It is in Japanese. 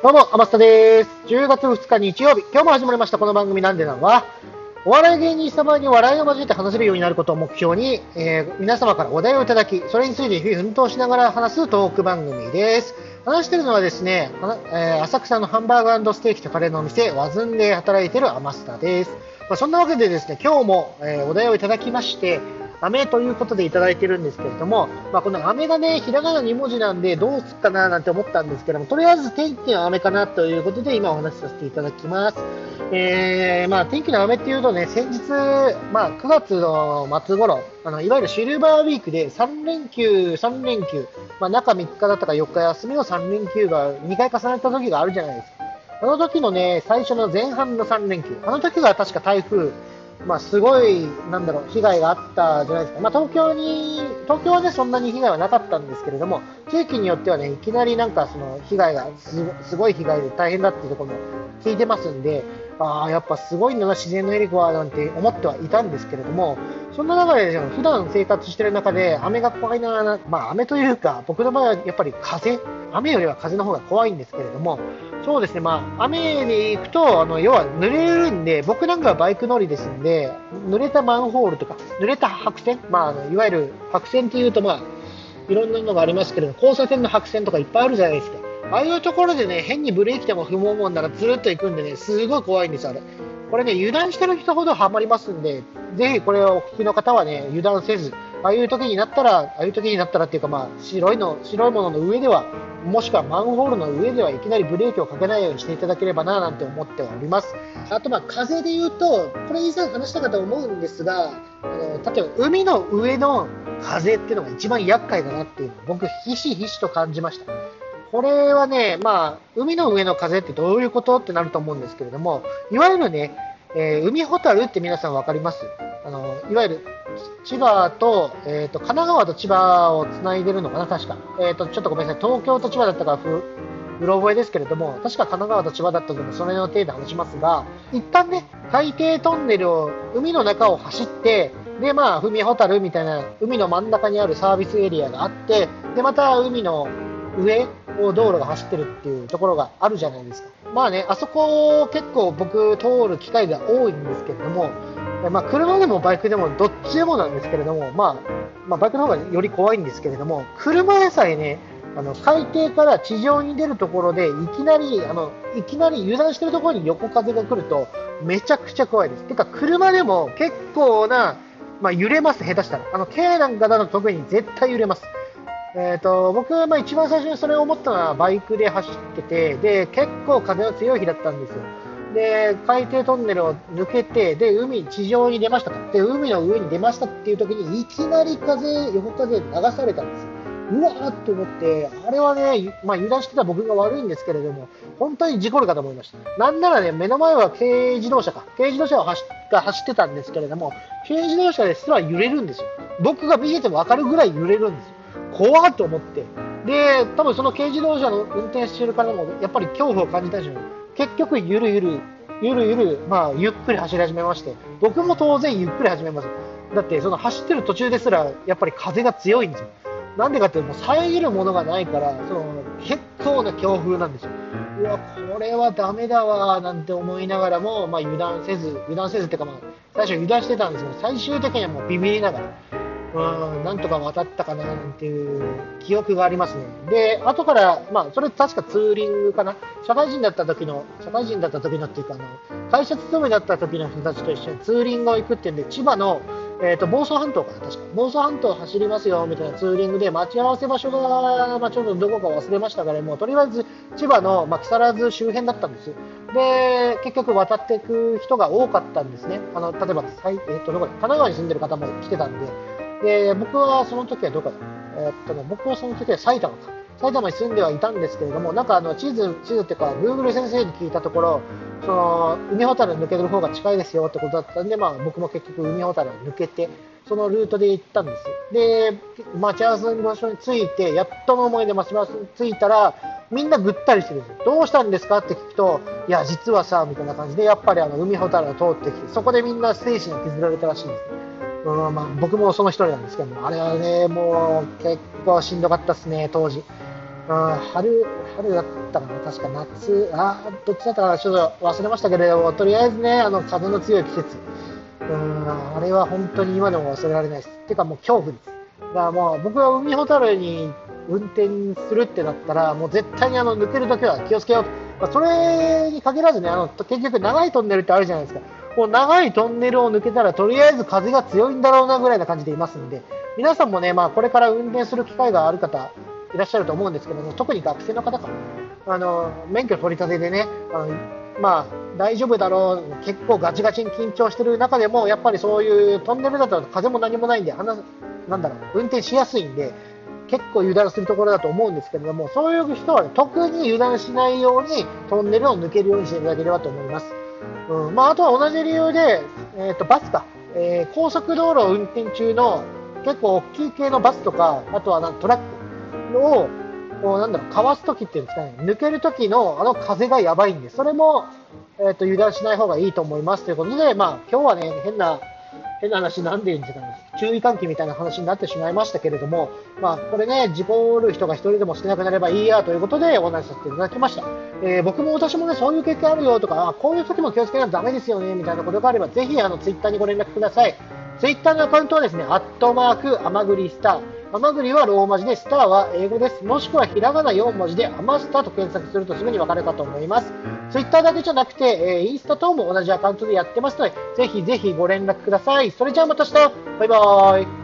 どうも、天下です。10月2日日曜日、今日も始まりましたこの番組なんでなんは、お笑い芸人様に笑いを交えて話せるようになることを目標に、えー、皆様からお題をいただき、それについて日々奮闘しながら話すトーク番組です。話してるのはですね、えー、浅草のハンバーグステーキとカレーのお店、ワズンで働いてる天下です。まあ、そんなわけでですね、今日も、えー、お題をいただきまして、飴ということでいただいてるんですけれども、まあ、この飴がね、ひらがな2文字なんで、どうすっかななんて思ったんですけども、とりあえず天気の飴かなということで、今お話しさせていただきます。えー、まあ、天気の飴っていうとね、先日、まあ、9月の末頃、あの、いわゆるシルバーウィークで3連休、3連休、まあ、中3日だったか4日休みの3連休が2回重なった時があるじゃないですか。あの時のね、最初の前半の3連休、あの時が確か台風、まあ、すごい、なんだろう、被害があったじゃないですか。まあ、東京に、東京はね、そんなに被害はなかったんですけれども、地域によってはね、いきなりなんかその被害がすごい被害で大変だっていうところも聞いてますんで、ああ、やっぱすごいんだな、自然のエリコはなんて思ってはいたんですけれども、そんな中で、普段生活してる中で、雨が怖いな、まあ雨というか、僕の場合はやっぱり風、雨よりは風の方が怖いんですけれども、そうですね、まあ、雨に行くと、あの要は濡れるんで、僕なんかはバイク乗りですんで、濡れたマンホールとか、濡れた白線、まあ、あのいわゆる白線っていうと、まあ、いろんなのがありますけど、交差点の白線とかいっぱいあるじゃないですか。ああいうところでね、変にブレーキでも踏もうもんならずっと行くんでね、すごい怖いんです、あれ。これね、油断してる人ほどハマりますんで、ぜひこれをお聞きの方はね、油断せず、ああいう時になったら、ああいう時になったらっていうか、まあ、白いの、白いものの上では、もしくはマンホールの上ではいきなりブレーキをかけないようにしていただければな、なんて思っております。あと、まあ、風で言うと、これ以前話したかと思うんですが、あの、例えば海の上の風っていうのが一番厄介だなっていうのを僕、ひしひしと感じました。これはね、まあ、海の上の風ってどういうことってなると思うんですけれども、いわゆるね、えー、海ホタルって皆さん分かります？あのいわゆる千葉と,、えーと、神奈川と千葉をつないでるのかな、確か、えーと。ちょっとごめんなさい、東京と千葉だったからふ、うろ覚えですけれども、確か神奈川と千葉だったので、その辺の程度話しますが、一旦ね、海底トンネルを、海の中を走って、で、まあ、海ホタルみたいな、海の真ん中にあるサービスエリアがあって、で、また海の上を道路が走ってるっていうところがあるじゃないですか。まあね、あそこ結構僕通る機会が多いんですけれども、まあ、車でもバイクでもどっちでもなんですけれども、まあ、まあ、バイクの方がより怖いんですけれども、車でさえね、あの海底から地上に出るところでいきなりあのいきなり油断しているところに横風が来るとめちゃくちゃ怖いです。てか車でも結構な、まあ、揺れます、下手したら。あの軽なんかだと特に絶対揺れます。えーと、僕はまあ一番最初にそれを思ったのはバイクで走っててで結構風の強い日だったんですよ。で海底トンネルを抜けてで海地上に出ましたで海の上に出ましたっていう時にいきなり風横風流されたんですよ。うわーって思って、あれはね、まあ、油断してた僕が悪いんですけれども、本当に事故るかと思いました。なんならね、目の前は軽自動車か、軽自動車を走が走ってたんですけれども、軽自動車ですら揺れるんですよ。僕が見えても分かるぐらい揺れるんですよ。怖っと思って。で、多分その軽自動車の運転してる方も、やっぱり恐怖を感じたでしょう、結局、ゆるゆる、ゆるゆる、まあ、ゆっくり走り始めまして、僕も当然ゆっくり始めます。だって、その走ってる途中ですら、やっぱり風が強いんですよ。なんでかっていうと、遮るものがないから、その結構な強風なんですよ。うわ、これはダメだわ、なんて思いながらも、まあ、油断せず、油断せずっていうか、まあ、最初油断してたんですけど、最終的にはもうビビりながら、うん、なんとか渡ったかななんていう記憶がありますね。で、後から、まあ、それ確かツーリングかな。社会人だった時の、社会人だった時のっていうか、あの、会社勤めだった時の人たちと一緒にツーリングを行くっていうんで、千葉の、えっ、ー、と、房総半島かな、確か。房総半島走りますよ、みたいなツーリングで、待ち合わせ場所が、まあ、ちょっとどこか忘れましたからもうとりあえず千葉の、まあ、木更津周辺だったんです。で、結局渡っていく人が多かったんですね。あの、例えば、えっ、ー、と、どこ神奈川に住んでる方も来てたんで、で、僕はその時はどこだえー、っとね、僕はその時は埼玉か。埼玉に住んではいたんですけれども、なんかあの地図、地図っていうか、Google 先生に聞いたところ、その海ほたる抜ける方が近いですよってことだったんで、まあ、僕も結局海ほたるを抜けて、そのルートで行ったんです。で、待ち合わせの場所に着いて、やっとの思いで待ち合わせに着いたら、みんなぐったりしてるんですよ。どうしたんですかって聞くと、いや、実はさ、みたいな感じで、やっぱりあの海ほたるを通ってきて、そこでみんな精神を削られたらしいんです。うんまあ、僕もその一人なんですけど、あれはね、もう結構しんどかったですね、当時。うん春、春だったかな、確か夏、あどっちだったかな、ちょっと忘れましたけれども、とりあえずね、あの風の強い季節、うんあれは本当に今でも忘れられないです。てかもう恐怖です。だからもう僕は海ほたるに運転するってなったら、もう絶対にあの抜けるときは気をつけようと。まあ、それに限らずね、あの結局長いトンネルってあるじゃないですか。もう長いトンネルを抜けたらとりあえず風が強いんだろうなぐらいな感じでいますんで、皆さんもね、まあ、これから運転する機会がある方いらっしゃると思うんですけども、特に学生の方か、あの免許取り立てでね、あのまあ、大丈夫だろう、結構ガチガチに緊張してる中でも、やっぱりそういうトンネルだと風も何もないんで、話なんだろう、運転しやすいんで、結構油断するところだと思うんですけれども、そういう人は、ね、特に油断しないようにトンネルを抜けるようにしていただければと思います。うん。まあ、あとは同じ理由で、えーと、バスか、えー、高速道路を運転中の結構大きい系のバスとか、あとはなんトラックをこうなんだろうかわすときっていうんですかね、抜けるときのあの風がやばいんで、それも、えーと、油断しない方がいいと思いますということで、まあ今日はね、変な変な話、なんで言うんですか、注意喚起みたいな話になってしまいましたけれども、まあ、これね、事故る人が1人でも少なくなればいいやということでお話しさせていただきました。えー、僕も私もね、そういう経験あるよとか、こういう時も気をつけないとダメですよね、みたいなことがあれば、ぜひ、あの、ツイッターにご連絡ください。ツイッターのアカウントはですね、アットマーク、アマグリスター。ハマグリはローマ字で、スターは英語です。もしくはひらがな4文字で、アマスターと検索するとすぐにわかるかと思います。ツイッターだけじゃなくて、え、インスタ等も同じアカウントでやってますので、ぜひぜひご連絡ください。それじゃあまた明日バイバーイ